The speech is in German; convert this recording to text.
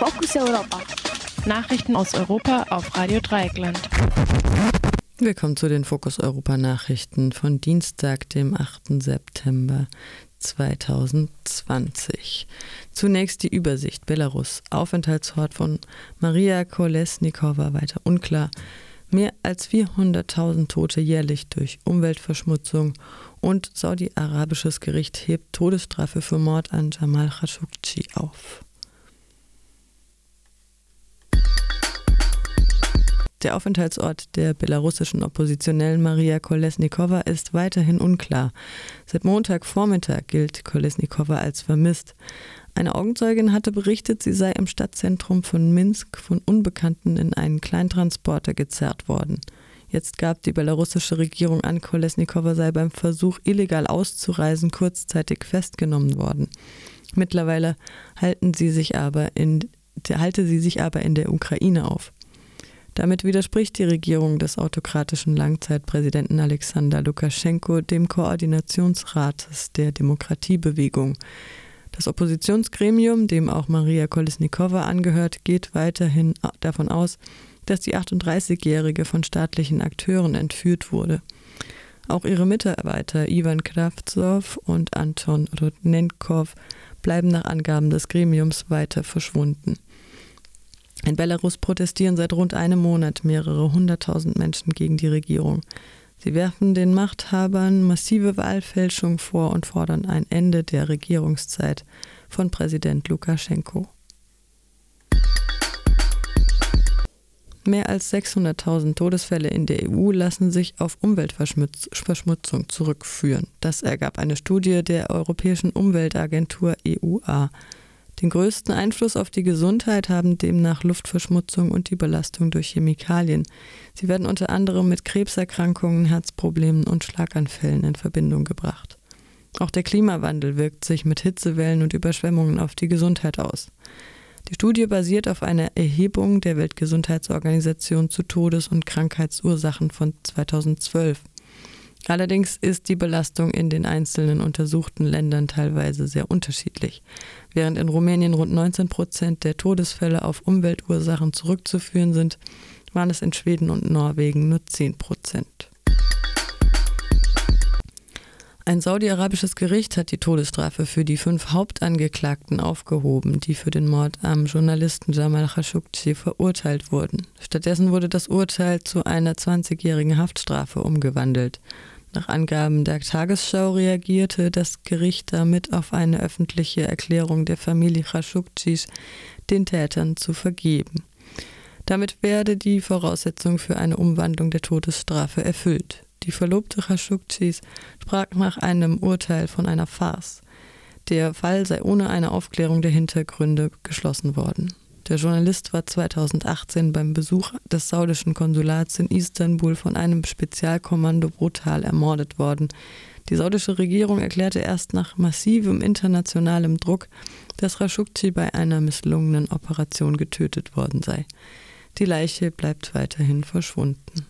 Fokus Europa. Nachrichten aus Europa auf Radio Dreieckland. Willkommen zu den Fokus Europa Nachrichten von Dienstag, dem 8. September 2020. Zunächst die Übersicht Belarus. Aufenthaltsort von Maria Kolesnikova weiter unklar. Mehr als 400.000 Tote jährlich durch Umweltverschmutzung und saudi-arabisches Gericht hebt Todesstrafe für Mord an Jamal Khashoggi auf. Der Aufenthaltsort der belarussischen Oppositionellen Maria Kolesnikova ist weiterhin unklar. Seit Montagvormittag gilt Kolesnikova als vermisst. Eine Augenzeugin hatte berichtet, sie sei im Stadtzentrum von Minsk von Unbekannten in einen Kleintransporter gezerrt worden. Jetzt gab die belarussische Regierung an, Kolesnikova sei beim Versuch, illegal auszureisen, kurzzeitig festgenommen worden. Mittlerweile halten sie sich aber in, halte sie sich aber in der Ukraine auf. Damit widerspricht die Regierung des autokratischen Langzeitpräsidenten Alexander Lukaschenko dem Koordinationsrates der Demokratiebewegung. Das Oppositionsgremium, dem auch Maria Kolesnikova angehört, geht weiterhin davon aus, dass die 38-Jährige von staatlichen Akteuren entführt wurde. Auch ihre Mitarbeiter Ivan Kravtsov und Anton Rodnenkov bleiben nach Angaben des Gremiums weiter verschwunden. In Belarus protestieren seit rund einem Monat mehrere hunderttausend Menschen gegen die Regierung. Sie werfen den Machthabern massive Wahlfälschung vor und fordern ein Ende der Regierungszeit von Präsident Lukaschenko. Mehr als 600.000 Todesfälle in der EU lassen sich auf Umweltverschmutzung zurückführen. Das ergab eine Studie der Europäischen Umweltagentur EUA. Den größten Einfluss auf die Gesundheit haben demnach Luftverschmutzung und die Belastung durch Chemikalien. Sie werden unter anderem mit Krebserkrankungen, Herzproblemen und Schlaganfällen in Verbindung gebracht. Auch der Klimawandel wirkt sich mit Hitzewellen und Überschwemmungen auf die Gesundheit aus. Die Studie basiert auf einer Erhebung der Weltgesundheitsorganisation zu Todes- und Krankheitsursachen von 2012. Allerdings ist die Belastung in den einzelnen untersuchten Ländern teilweise sehr unterschiedlich. Während in Rumänien rund 19 Prozent der Todesfälle auf Umweltursachen zurückzuführen sind, waren es in Schweden und Norwegen nur 10 Prozent. Ein saudi-arabisches Gericht hat die Todesstrafe für die fünf Hauptangeklagten aufgehoben, die für den Mord am Journalisten Jamal Khashoggi verurteilt wurden. Stattdessen wurde das Urteil zu einer 20-jährigen Haftstrafe umgewandelt. Nach Angaben der Tagesschau reagierte das Gericht damit auf eine öffentliche Erklärung der Familie Khashoggis, den Tätern zu vergeben. Damit werde die Voraussetzung für eine Umwandlung der Todesstrafe erfüllt. Die Verlobte Khashoggis sprach nach einem Urteil von einer Farce. Der Fall sei ohne eine Aufklärung der Hintergründe geschlossen worden. Der Journalist war 2018 beim Besuch des saudischen Konsulats in Istanbul von einem Spezialkommando brutal ermordet worden. Die saudische Regierung erklärte erst nach massivem internationalem Druck, dass Khashoggi bei einer misslungenen Operation getötet worden sei. Die Leiche bleibt weiterhin verschwunden.